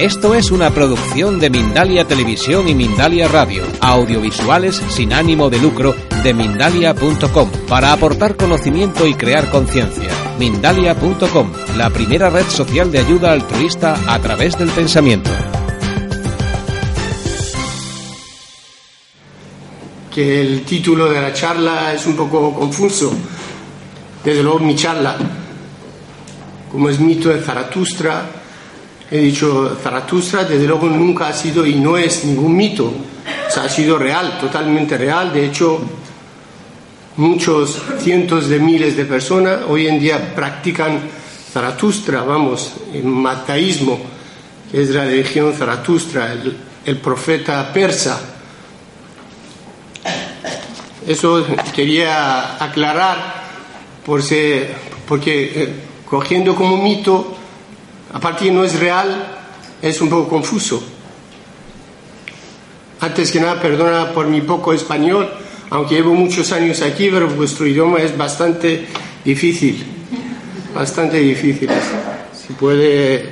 Esto es una producción de Mindalia Televisión y Mindalia Radio, audiovisuales sin ánimo de lucro de mindalia.com, para aportar conocimiento y crear conciencia. Mindalia.com, la primera red social de ayuda altruista a través del pensamiento. Que el título de la charla es un poco confuso. Desde luego mi charla, como es mito de Zaratustra, he dicho, Zaratustra desde luego nunca ha sido y no es ningún mito, o sea, ha sido real, totalmente real, de hecho muchos cientos de miles de personas hoy en día practican Zaratustra, vamos, el mataísmo, que es la religión Zaratustra, el, profeta persa. Eso quería aclarar por porque eh, cogiendo como mito Aparte no es real, es un poco confuso. Antes que nada, perdona por mi poco español, aunque llevo muchos años aquí, pero vuestro idioma es bastante difícil, bastante difícil. Si puede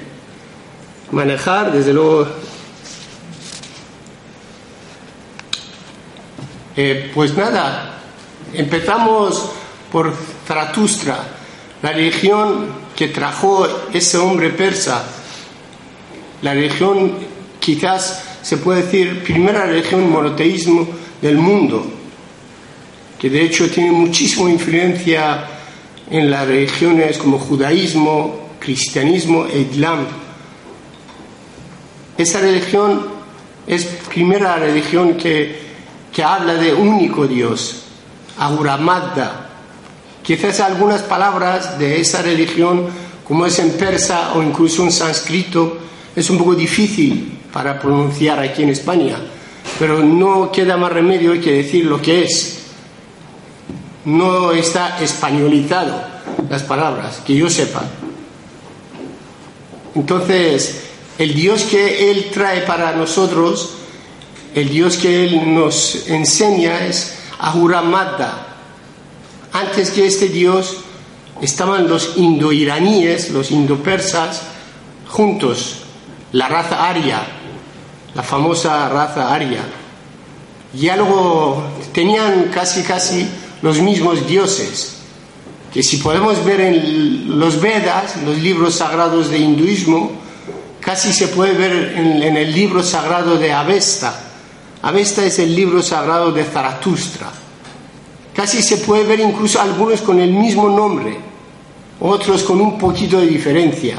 manejar, desde luego. Eh, pues nada, empezamos por Zaratustra, la religión que trajo ese hombre persa, la religión quizás se puede decir primera religión monoteísmo del mundo, que de hecho tiene muchísima influencia en las religiones como judaísmo, cristianismo e islam. Esa religión es primera religión que, que habla de único Dios, Ahura Mazda, Quizás algunas palabras de esa religión, como es en persa o incluso en sánscrito, es un poco difícil para pronunciar aquí en España, pero no queda más remedio que decir lo que es. No está españolizado las palabras, que yo sepa. Entonces, el Dios que Él trae para nosotros, el Dios que Él nos enseña es Ahura Mazda, antes que este dios estaban los indoiraníes, los indopersas, juntos, la raza aria, la famosa raza aria. Ya luego tenían casi casi los mismos dioses, que si podemos ver en los Vedas, los libros sagrados de hinduismo, casi se puede ver en, en el libro sagrado de Avesta. Avesta es el libro sagrado de Zaratustra. Casi se puede ver incluso algunos con el mismo nombre, otros con un poquito de diferencia.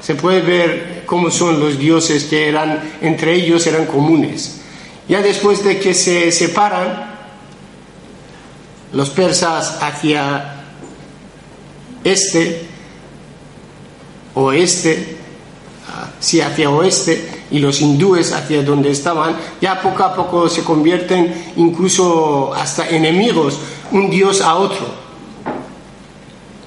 Se puede ver cómo son los dioses que eran, entre ellos eran comunes. Ya después de que se separan, los persas hacia este, oeste, sí, hacia oeste, y los hindúes hacia donde estaban, ya poco a poco se convierten incluso hasta enemigos, un dios a otro.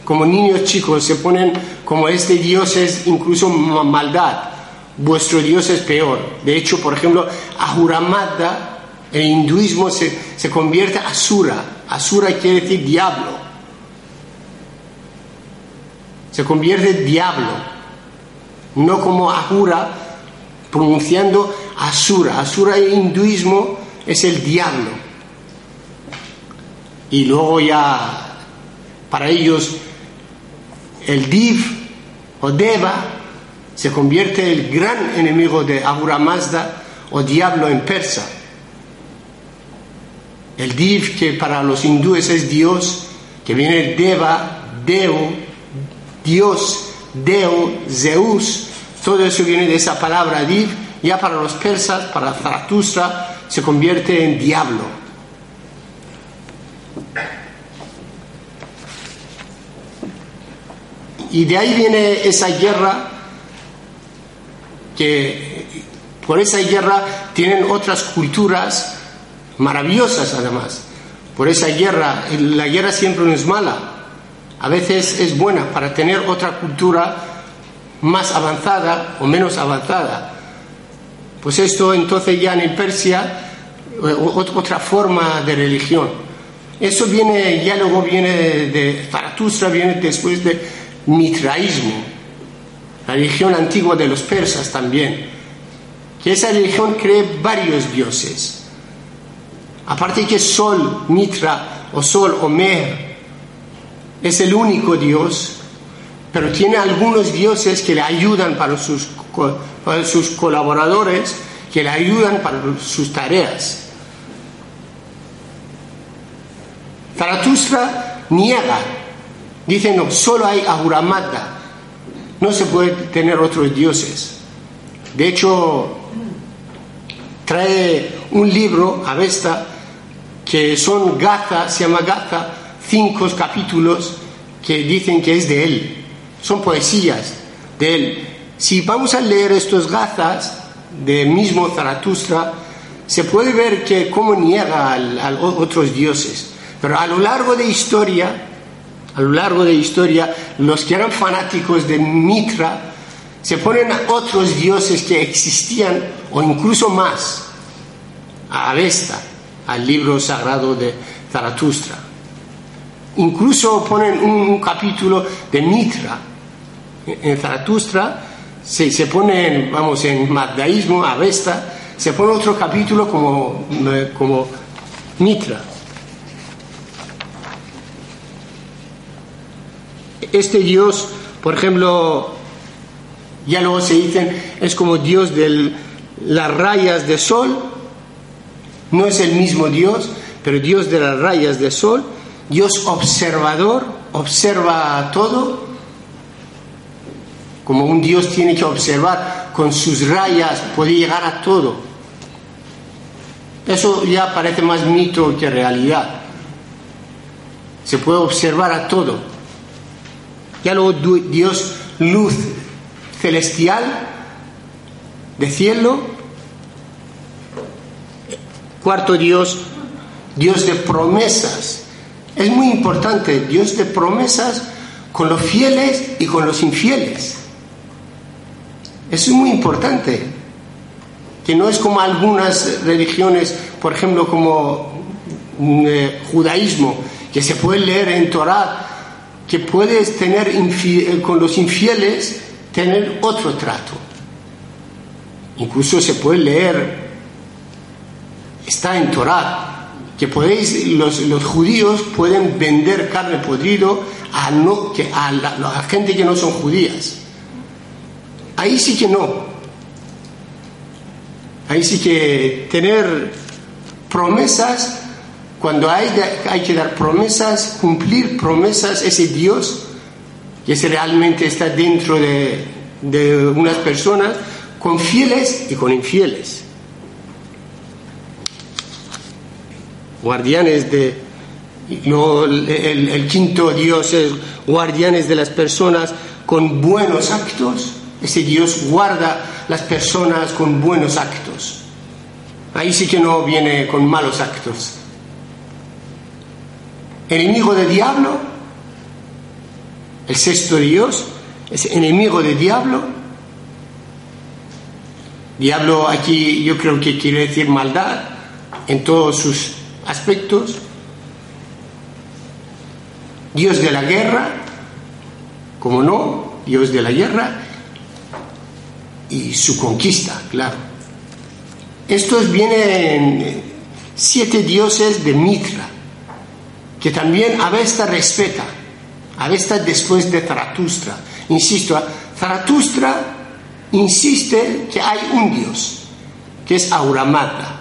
Como niños chicos se ponen como este dios es incluso maldad, vuestro dios es peor. De hecho, por ejemplo, Ahura Mazda, el hinduismo se, se convierte a Asura. Asura quiere decir diablo. Se convierte en diablo. No como Ahura, pronunciando Asura. Asura en hinduismo es el diablo. Y luego ya para ellos el Div o Deva se convierte en el gran enemigo de Ahura Mazda o diablo en persa. El Div que para los hindúes es Dios, que viene Deva, Deo, Dios, Deo, Zeus, todo eso viene de esa palabra div, ya para los persas, para Zaratustra, se convierte en diablo. Y de ahí viene esa guerra, que por esa guerra tienen otras culturas maravillosas además. Por esa guerra, la guerra siempre no es mala, a veces es buena para tener otra cultura más avanzada o menos avanzada. Pues esto entonces ya en Persia, eh, otra forma de religión. Eso viene, ya luego viene de, Zaratustra, viene después de mitraísmo. la religión antigua de los persas también, que esa religión cree varios dioses. Aparte que Sol, Mitra o Sol o Mer es el único dios, pero tiene algunos dioses que le ayudan para sus, para sus colaboradores, que le ayudan para sus tareas. Zaratustra niega, dice no, solo hay Ahura Mazda, no se puede tener otros dioses. De hecho, trae un libro, Avesta, que son Gaza, se llama Gaza, cinco capítulos que dicen que es de él. Son poesías de él. Si vamos a leer estos Gazas del mismo Zaratustra, se puede ver que cómo niega a otros dioses. Pero a lo largo de historia, a lo largo de historia, los que eran fanáticos de Mitra se ponen a otros dioses que existían o incluso más, a Avesta, al libro sagrado de Zaratustra. Incluso ponen un, capítulo de Mitra. En Zaratustra se, se pone, vamos, en Magdaísmo, Avesta, se pone otro capítulo como, como Mitra. este Dios, por ejemplo, ya luego se dicen, es como Dios de las rayas de sol, no es el mismo Dios, pero Dios de las rayas de sol, Dios observador, observa todo, como un Dios tiene que observar con sus rayas, puede llegar a todo. Eso ya parece más mito que realidad. Se puede observar a todo. Ya luego Dios, luz celestial de cielo. Cuarto Dios, Dios de promesas. Es muy importante, Dios de promesas con los fieles y con los infieles. Eso es muy importante, que no es como algunas religiones, por ejemplo, como mm, eh, judaísmo, que se puede leer en Torah que puedes tener eh, con los infieles, tener otro trato. Incluso se puede leer, está en Torah, que podéis, los, los judíos pueden vender carne podrido a, no, que, a la gente que no son judías. Ahí sí que no. Ahí sí que tener promesas cuando hay, hay que dar promesas, cumplir promesas, ese Dios que realmente está dentro de, de unas personas, con fieles y con infieles. Guardianes de, no, el, quinto Dios es guardianes de las personas con buenos actos. Ese Dios guarda las personas con buenos actos. Ahí sí que no viene con malos actos enemigo del diablo, el sexto Dios es enemigo del diablo. Diablo aquí yo creo que quiere decir maldad en todos sus aspectos. Dios de la guerra, como no, Dios de la guerra y su conquista, claro. Estos vienen siete dioses de Mitra que también Avesta respeta. Avesta después de Zaratustra. Insisto, Zaratustra insiste que hay un Dios, que es Auramata,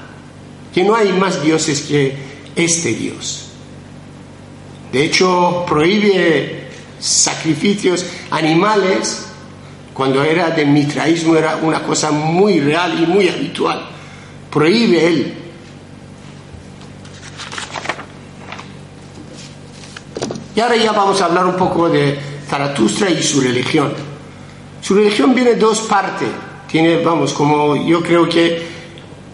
que no hay más dioses que este Dios. De hecho, prohíbe sacrificios animales cuando era de mitraísmo, era una cosa muy real y muy habitual. Prohíbe él Y ahora ya vamos a hablar un poco de Zaratustra y su religión. Su religión viene de dos partes. Tiene, vamos, como yo creo que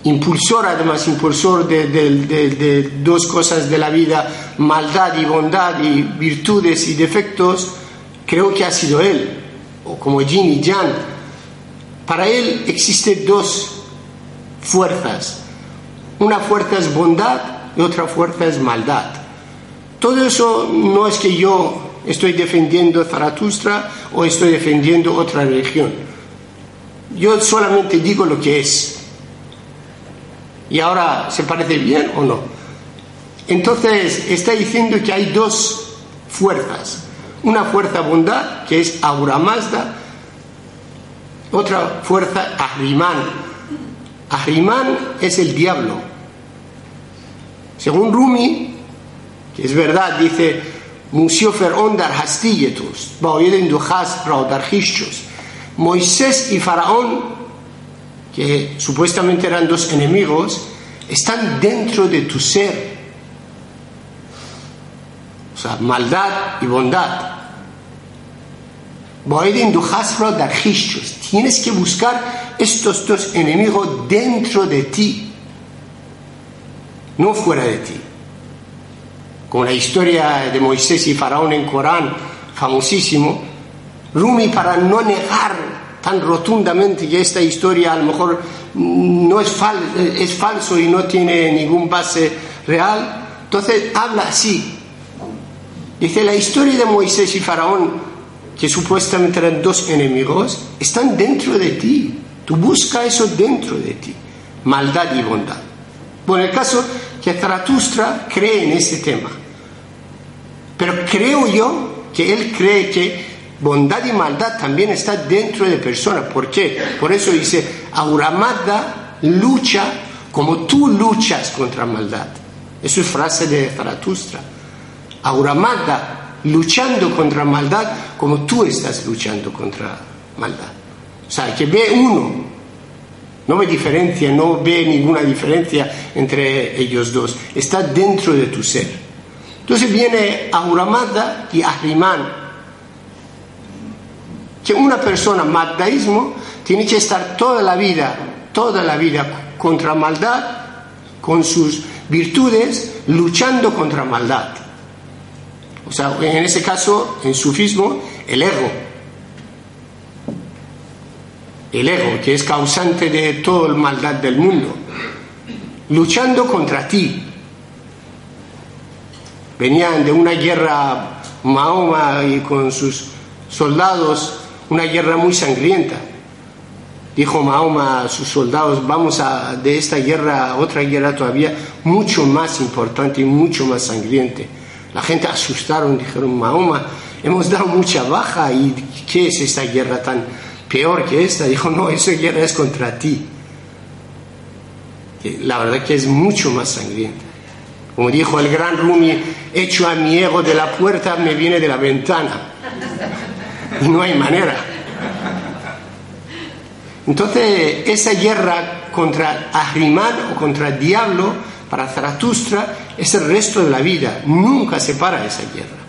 impulsor, además impulsor de, dos cosas de la vida, maldad y bondad y virtudes y defectos, creo que ha sido él, o como Jin y Jan. Para él existen dos fuerzas. Una fuerza es bondad y otra fuerza es maldad. Todo eso no es que yo estoy defendiendo Zaratustra o estoy defendiendo otra religión. Yo solamente digo lo que es. Y ahora, ¿se parece bien o no? Entonces, está diciendo que hay dos fuerzas. Una fuerza bondad, que es Aura Mazda, otra fuerza Ahriman. Ahriman es el diablo. Según Rumi, que es verdad, dice, Moisés y Faraón, que supuestamente eran dos enemigos, están dentro de tu ser. O sea, maldad y bondad. Tienes que buscar estos dos enemigos dentro de ti, no fuera de ti. Como la historia de Moisés y Faraón en Corán, famosísimo, Rumi para no negar tan rotundamente que esta historia a lo mejor no es, es falso y no tiene ningún base real, entonces habla así. Dice, la historia de Moisés y Faraón que supuestamente eran dos enemigos, están dentro de ti. Tú busca eso dentro de ti, maldad y bondad. Bueno, el caso que Zaratustra cree en ese tema, pero creo yo que él cree que bondad y maldad también está dentro de personas. ¿Por qué? Por eso dice, Auramada lucha como tú luchas contra maldad. Eso es frase de Zaratustra. Auramada luchando contra maldad como tú estás luchando contra maldad. O sea, que ve uno, no ve diferencia, no ve ninguna diferencia entre ellos dos, está dentro de tu ser. Entonces viene Auramada y Ahriman, que una persona, magdaísmo, tiene que estar toda la vida, toda la vida contra maldad, con sus virtudes, luchando contra maldad. O sea, en ese caso, en sufismo, el ego. El ego, que es causante de toda la maldad del mundo. Luchando contra ti. Venían de una guerra Mahoma y con sus soldados, una guerra muy sangrienta. Dijo Mahoma a sus soldados, vamos a de esta guerra a otra guerra todavía mucho más importante y mucho más sangriente la gente asustaron, dijeron, Mahoma, hemos dado mucha baja y ¿qué es esta guerra tan peor que esta? Dijo, no, esa guerra es contra ti. La verdad que es mucho más sangrienta. Como dijo el gran Rumi, hecho a mi ego de la puerta, me viene de la ventana. Y no hay manera. Entonces, esa guerra contra Ahriman o contra el diablo para Zaratustra es el resto de la vida, nunca se para esa guerra.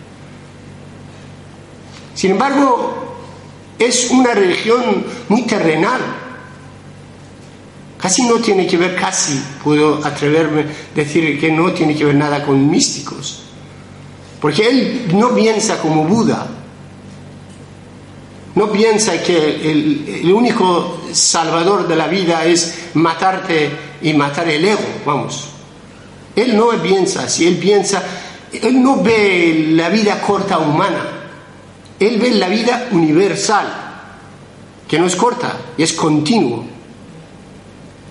Sin embargo, es una religión muy terrenal. Casi no tiene que ver, casi puedo atreverme a decir que no tiene que ver nada con místicos. Porque él no piensa como Buda. No piensa que el, único salvador de la vida es matarte y matar el ego, vamos. Él no piensa así, él piensa, él no ve la vida corta humana, él ve la vida universal, que no es corta, es continuo.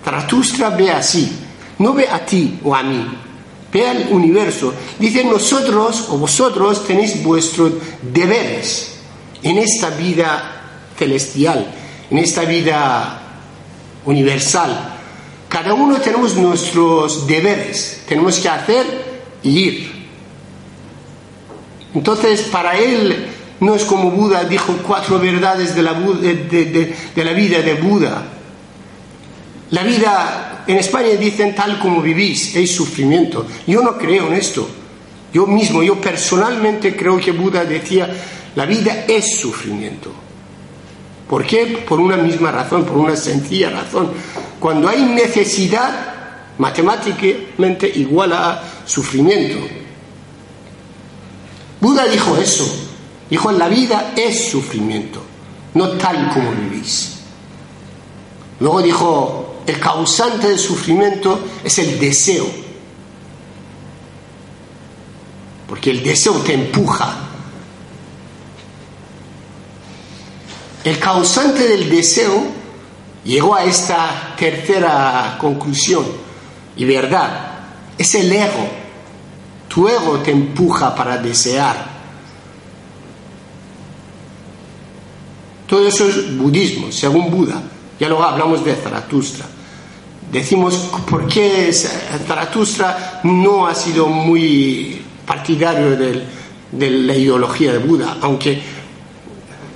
Zaratustra ve así, no ve a ti o a mí, ve al universo. Dice, nosotros o vosotros tenéis vuestros deberes en esta vida celestial, en esta vida universal cada uno tenemos nuestros deberes, tenemos que hacer y ir. Entonces, para él no es como Buda dijo cuatro verdades de la, vida de Buda. La vida, en España dicen tal como vivís, es sufrimiento. Yo no creo en esto. Yo mismo, yo personalmente creo que Buda decía, la vida es sufrimiento. ¿Por qué? Por una misma razón, por una sencilla razón cuando hay necesidad, matemáticamente igual a sufrimiento. Buda dijo eso, dijo la vida es sufrimiento, no tal como vivís. Luego dijo, el causante del sufrimiento es el deseo, porque el deseo te empuja el causante del deseo llegó a esta tercera conclusión y verdad. Es el ego. Tu ego te empuja para desear. Todo eso es budismo, según Buda. Ya luego hablamos de Zaratustra. Decimos por qué Zaratustra no ha sido muy partidario de la ideología de Buda, aunque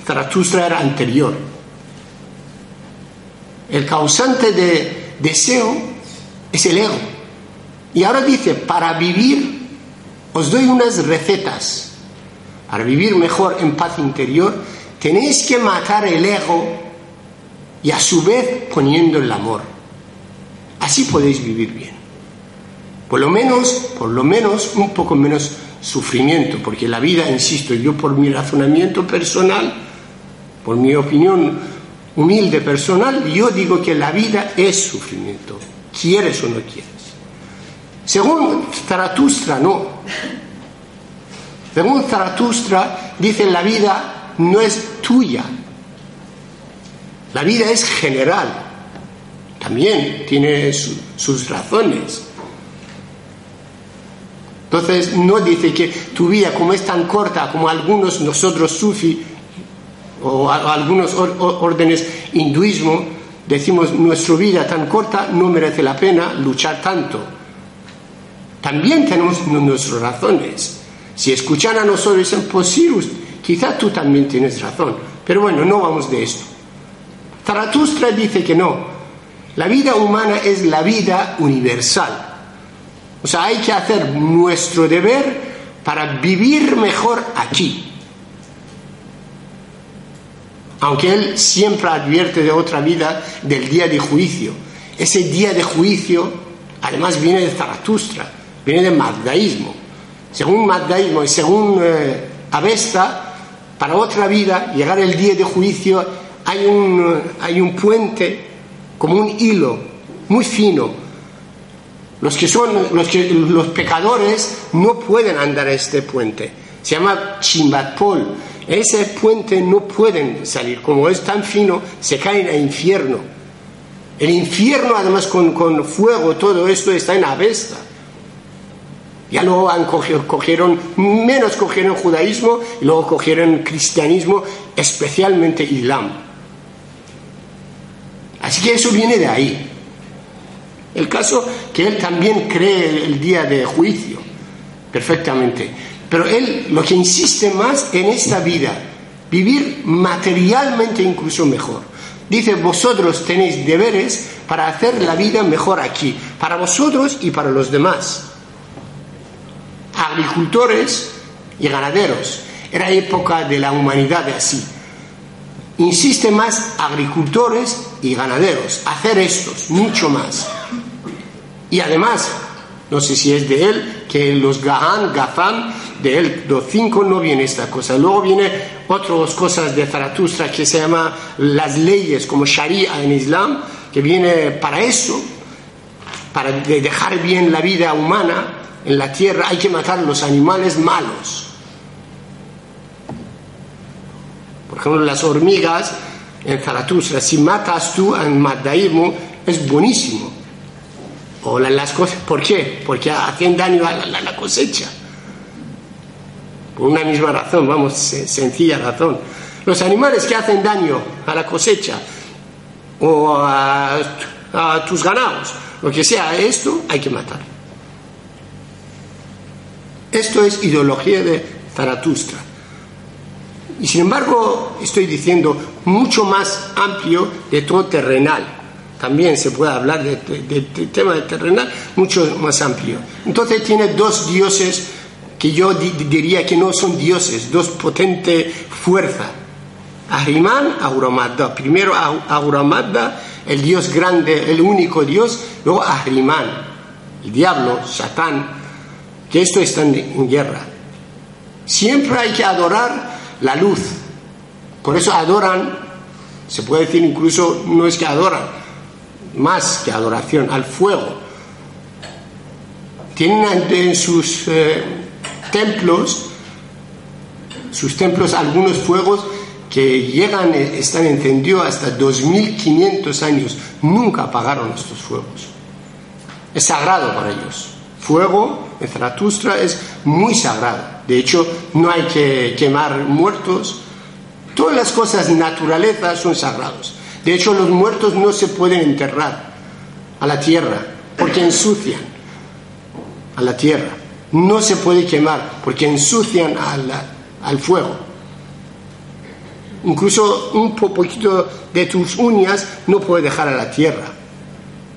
Zaratustra era anterior. El causante de deseo es el ego. Y ahora dice, para vivir, os doy unas recetas. Para vivir mejor en paz interior, tenéis que matar el ego y a su vez poniendo el amor. Así podéis vivir bien. Por lo menos, por lo menos un poco menos sufrimiento, porque la vida, insisto, yo por mi razonamiento personal, por mi opinión humilde personal, yo digo que la vida es sufrimiento, quieres o no quieres. Según Zaratustra, no. Según Zaratustra, dice la vida no es tuya, la vida es general, también tiene sus razones. Entonces no dice que tu vida como es tan corta como algunos nosotros sufi o algunos órdenes hinduismo, decimos nuestra vida tan corta no merece la pena luchar tanto. También tenemos nuestras razones. Si escuchan a nosotros dicen, pues sí, quizá tú también tienes razón. Pero bueno, no vamos de esto. Zaratustra dice que no. La vida humana es la vida universal. O sea, hay que hacer nuestro deber para vivir mejor aquí aunque él siempre advierte de otra vida del día de juicio. Ese día de juicio, además, viene de Zaratustra, viene del Magdaísmo. Según Magdaísmo y según eh, Avesta, para otra vida, llegar el día de juicio, hay un, hay un puente como un hilo muy fino. Los que son los, que, los pecadores no pueden andar este puente. Se llama Chimbatpol ese puente no pueden salir, como es tan fino, se caen al infierno. El infierno, además, con, con fuego, todo esto está en Avesta. Ya luego han cogido, cogieron, menos cogieron judaísmo y luego cogieron cristianismo, especialmente Islam. Así que eso viene de ahí. El caso que él también cree el día de juicio, perfectamente. Pero él lo que insiste más en esta vida, vivir materialmente incluso mejor. Dice, vosotros tenéis deberes para hacer la vida mejor aquí, para vosotros y para los demás. Agricultores y ganaderos. Era época de la humanidad así. Insiste más agricultores y ganaderos, hacer estos, mucho más. Y además, no sé si es de él, que los Gahan, Gafan, de él, los cinco no viene esta cosa. Luego viene otras cosas de Zaratustra que se llama las leyes, como Sharia en Islam, que viene para eso, para dejar bien la vida humana en la tierra, hay que matar los animales malos. Por ejemplo, las hormigas en Zaratustra, si matas tú en Maddaísmo, es buenísimo o las cosas. ¿Por qué? Porque hacen daño a la, cosecha. Por una misma razón, vamos, sencilla razón. Los animales que hacen daño a la cosecha o a, tus ganados, lo que sea, esto hay que matar. Esto es ideología de Zaratustra. Y sin embargo, estoy diciendo mucho más amplio de todo terrenal también se puede hablar de, tema de terrenal mucho más amplio. Entonces tiene dos dioses que yo diría que no son dioses, dos potentes fuerzas. Ahriman, Auramadda. Primero Auramadda, el dios grande, el único dios, luego Ahriman, el diablo, Satán, que esto está en guerra. Siempre hay que adorar la luz. Por eso adoran, se puede decir incluso, no es que adoran, más que adoración, al fuego. Tienen en sus eh, templos, sus templos algunos fuegos que llegan, están encendidos hasta 2500 años, nunca apagaron estos fuegos. Es sagrado para ellos. Fuego en Zaratustra es muy sagrado. De hecho, no hay que quemar muertos. Todas las cosas naturaleza son sagrados. De hecho, los muertos no se pueden enterrar a la tierra porque ensucian a la tierra. No se puede quemar porque ensucian al fuego. Incluso un poquito de tus uñas no puede dejar a la tierra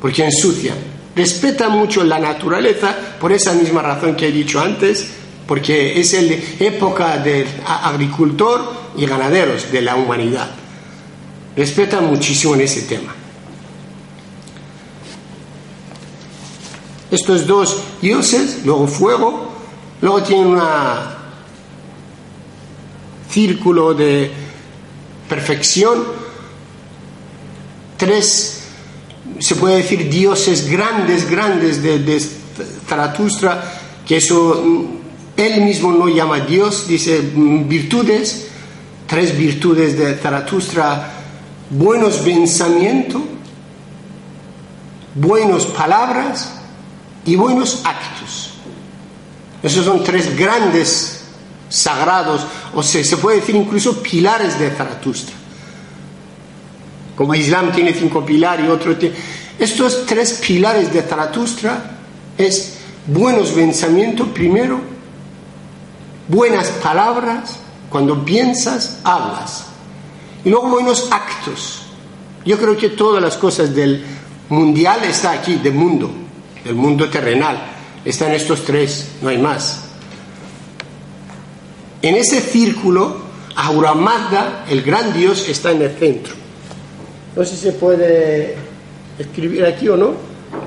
porque ensucian. Respeta mucho la naturaleza por esa misma razón que he dicho antes, porque es la época del agricultor y ganaderos de la humanidad. Respeta muchísimo en ese tema. Estos dos dioses, luego fuego, luego tienen un círculo de perfección, tres, se puede decir, dioses grandes, grandes de, de Zaratustra, que eso mm, él mismo no llama Dios, dice mm, virtudes, tres virtudes de Zaratustra, buenos pensamientos, buenas palabras, y buenos actos. Esos son tres grandes sagrados, o se, se puede decir incluso pilares de Zaratustra. Como Islam tiene cinco pilares y otro tiene... Estos tres pilares de Zaratustra es buenos pensamientos primero, buenas palabras, cuando piensas, hablas, y luego buenos actos. Yo creo que todas las cosas del mundial está aquí, del mundo del mundo terrenal. Están estos tres, no hay más. En ese círculo, Ahura Mazda, el gran Dios, está en el centro. No sé si se puede escribir aquí o no.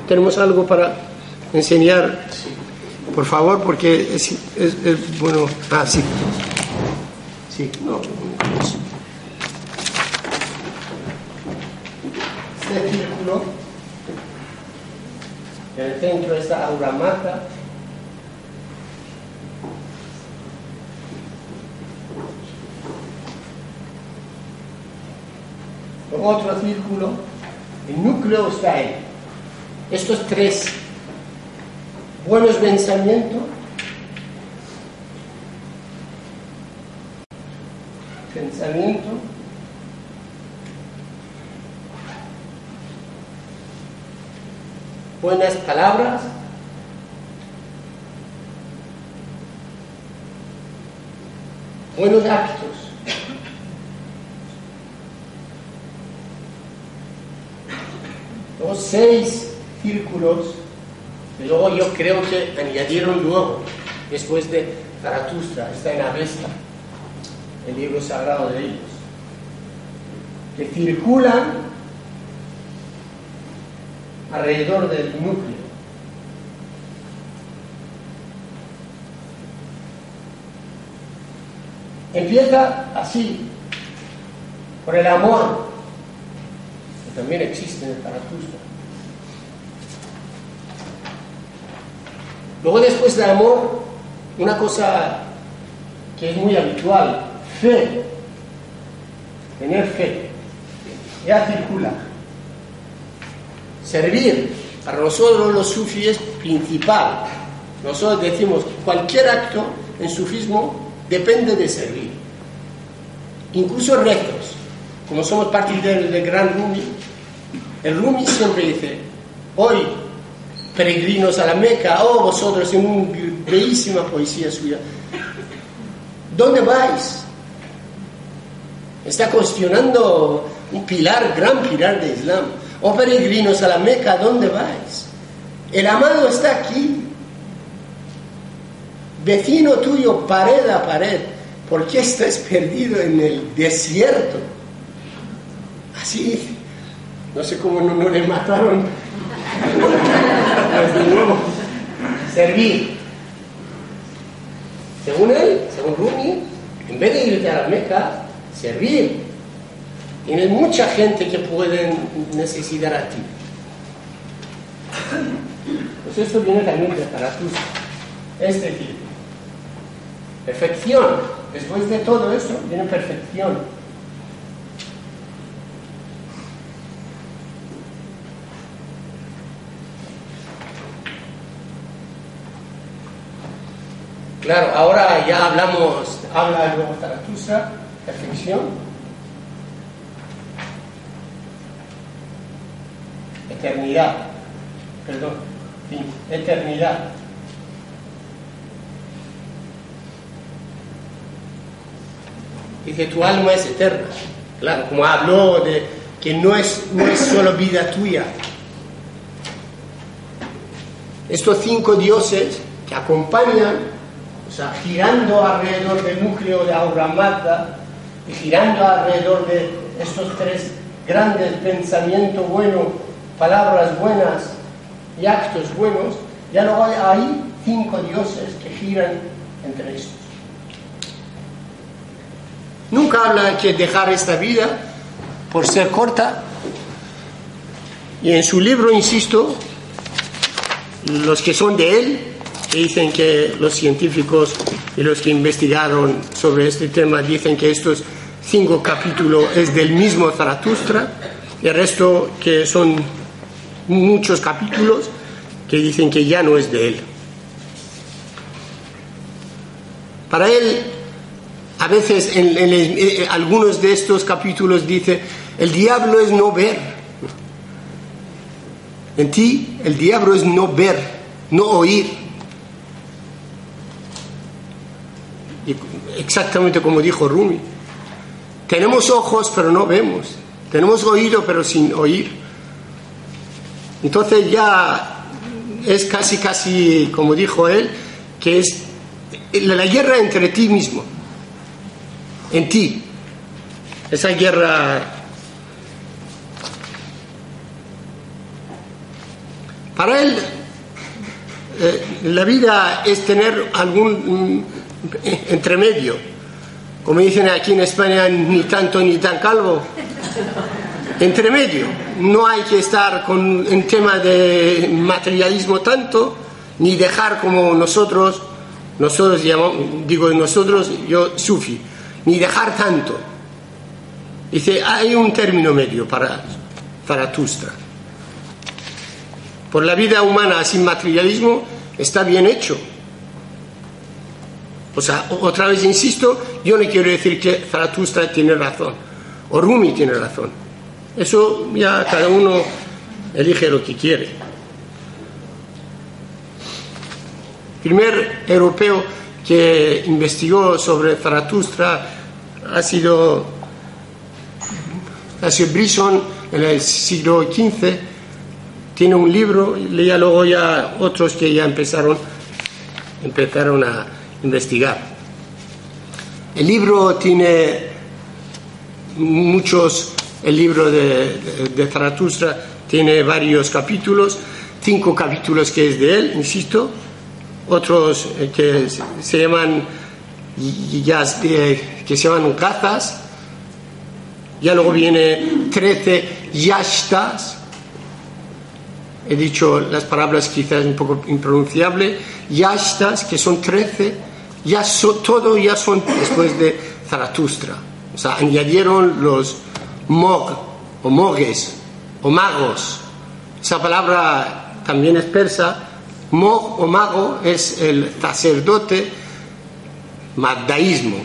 Tenemos algo para enseñar. Por favor, porque es, bueno. Ah, sí. Sí, no. Este círculo en el centro está Aura Mata. Otro círculo, el núcleo está ahí. Estos tres buenos pensamientos pensamiento buenas palabras, buenos actos. Los seis círculos, y luego yo creo que añadieron luego, después de Zaratustra, está en Avesta, el libro sagrado de ellos, que circulan alrededor del núcleo. Empieza así, por el amor, que también existe en el Zaratustra. Luego después del amor, una cosa que es muy habitual, fe, tener fe, ya circula. Servir para nosotros los sufis es principal. Nosotros decimos cualquier acto en sufismo depende de servir. Incluso rezos. Como somos partidarios del gran Rumi, el Rumi siempre dice, hoy peregrinos a la Meca, oh vosotros en una bellísima poesía suya, ¿dónde vais? Está cuestionando un pilar, gran pilar de Islam. Oh peregrinos a la Meca, ¿dónde vais? El amado está aquí. Vecino tuyo, pared a pared. ¿Por qué estás perdido en el desierto? Así, no sé cómo no, le mataron. pues servir. Según él, según Rumi, en vez de irte a la Meca, servir tiene mucha gente que pueden necesitar a ti. Pues esto viene también de Zaratustra. Es decir, perfección. Después de todo eso, viene perfección. Claro, ahora ya hablamos, habla luego Zaratustra, perfección. Eternidad, perdón, eternidad. Dice, tu alma es eterna. Claro, como habló de que no es, no es solo vida tuya. Estos cinco dioses que acompañan, o sea, girando alrededor del núcleo de Aura y girando alrededor de estos tres grandes pensamientos buenos, palabras buenas y actos buenos, ya luego hay cinco dioses que giran entre estos. Nunca habla que dejar esta vida por ser corta. Y en su libro, insisto, los que son de él, dicen que los científicos y los que investigaron sobre este tema dicen que estos cinco capítulos es del mismo Zaratustra, y el resto que son muchos capítulos que dicen que ya no es de él. Para él, a veces en, en, algunos de estos capítulos dice, el diablo es no ver. En ti el diablo es no ver, no oír. Exactamente como dijo Rumi. Tenemos ojos pero no vemos. Tenemos oído pero sin oír. Entonces ya es casi, casi, como dijo él, que es la guerra entre ti mismo en ti. Esa guerra para él eh, la vida es tener algún mm, entremedio. Como dicen aquí en España, ni tanto ni tan calvo. Entremedio. No hay que estar con en tema de materialismo tanto, ni dejar como nosotros, nosotros digo nosotros, yo sufi ni dejar tanto. Dice, hay un término medio para Zaratustra. Por la vida humana sin materialismo está bien hecho. O sea, otra vez insisto, yo no quiero decir que Zaratustra tiene razón, o Rumi tiene razón. Eso ya cada uno elige lo que quiere. Primer europeo que investigó sobre Zaratustra ha sido, ha sido Brisson en el siglo XV. Tiene un libro, leía luego ya otros que ya empezaron, empezaron a investigar. El libro tiene muchos, el libro de, de, Zaratustra tiene varios capítulos, cinco capítulos que es de él, insisto, otros eh, que se llaman eh, que se llaman ya luego viene 13 yashtas. He dicho las palabras quizás un poco impronunciable yashtas que son 13 ya todo ya son después de Zaratustra. O sea añadieron los mog o mogues o magos esa palabra también es persa Mog o mago es el sacerdote magdaísmo.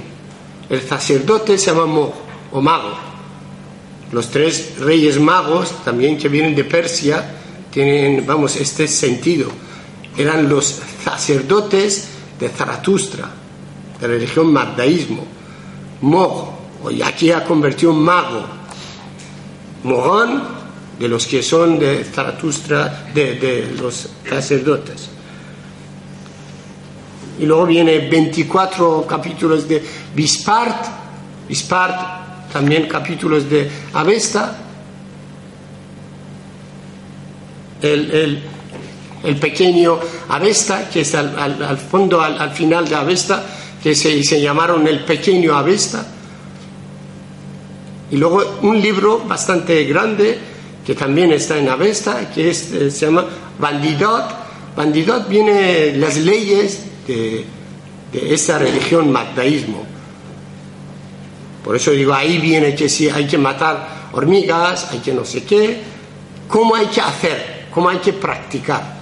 El sacerdote se llama Mog o mago. Los tres reyes magos, también que vienen de Persia, tienen, vamos, este sentido. Eran los sacerdotes de Zaratustra, de la religión magdaísmo. Mog, y aquí ha convertido en mago. Mogón de los que son de Zaratustra, de, los sacerdotes. Y luego viene 24 capítulos de Bispart, Bispart, también capítulos de Avesta, el, el, el pequeño Avesta, que es al, fondo, al, al, final de Avesta, que se, se llamaron el pequeño Avesta. Y luego un libro bastante grande que también está en Avesta, que es, eh, se llama Bandidot. Bandidot viene las leyes de, de esa religión magdaísmo. Por eso digo, ahí viene que si hay que matar hormigas, hay que no sé qué, cómo hay que hacer, cómo hay que practicar.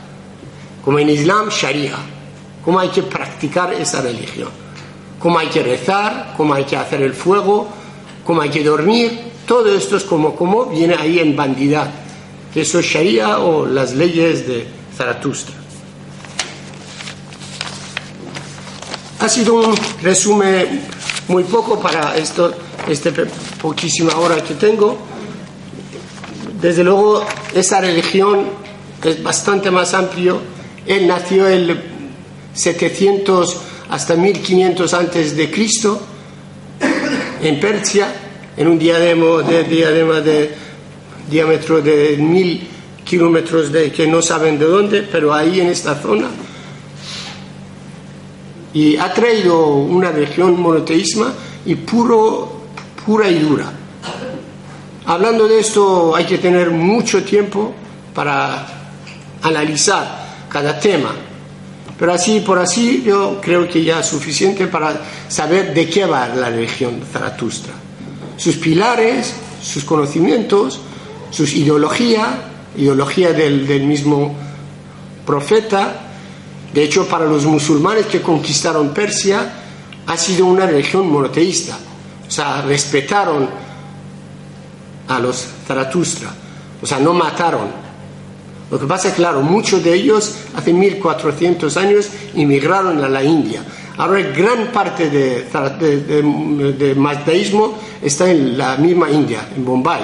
Como en Islam, Sharia, cómo hay que practicar esa religión, cómo hay que rezar, cómo hay que hacer el fuego, cómo hay que dormir, todo esto es como, como viene ahí en bandidad, que eso es Sharia o las leyes de Zaratustra. Ha sido un resumen muy poco para esto, esta poquísima hora que tengo. Desde luego, esa religión es bastante más amplio. Él nació el 700 hasta 1500 antes de Cristo en Persia, en un diadema de, diadema de diámetro de mil kilómetros de que no saben de dónde, pero ahí en esta zona. Y ha traído una religión monoteísma y puro, pura y dura. Hablando de esto hay que tener mucho tiempo para analizar cada tema. Pero así por así yo creo que ya es suficiente para saber de qué va la religión Zaratustra. Sus pilares, sus conocimientos, sus ideología, ideología del, del mismo profeta. De hecho, para los musulmanes que conquistaron Persia, ha sido una religión monoteísta. O sea, respetaron a los Zaratustra. O sea, no mataron. Lo que pasa es claro, muchos de ellos hace 1400 años inmigraron a la India. Ahora gran parte de, de, de, está en la misma India, en Bombay.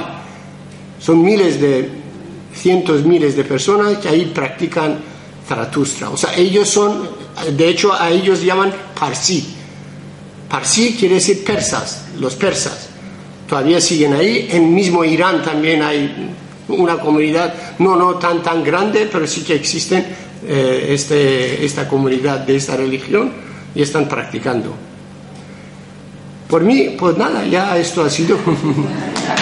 Son miles de, cientos miles de personas que ahí practican Zaratustra. O sea, ellos son, de hecho a ellos llaman Parsi. Parsi quiere decir persas, los persas. Todavía siguen ahí. En mismo Irán también hay una comunidad, no, no tan, tan grande, pero sí que existen eh, este, esta comunidad de esta religión y están practicando. Por mí, pues nada, ya esto ha sido.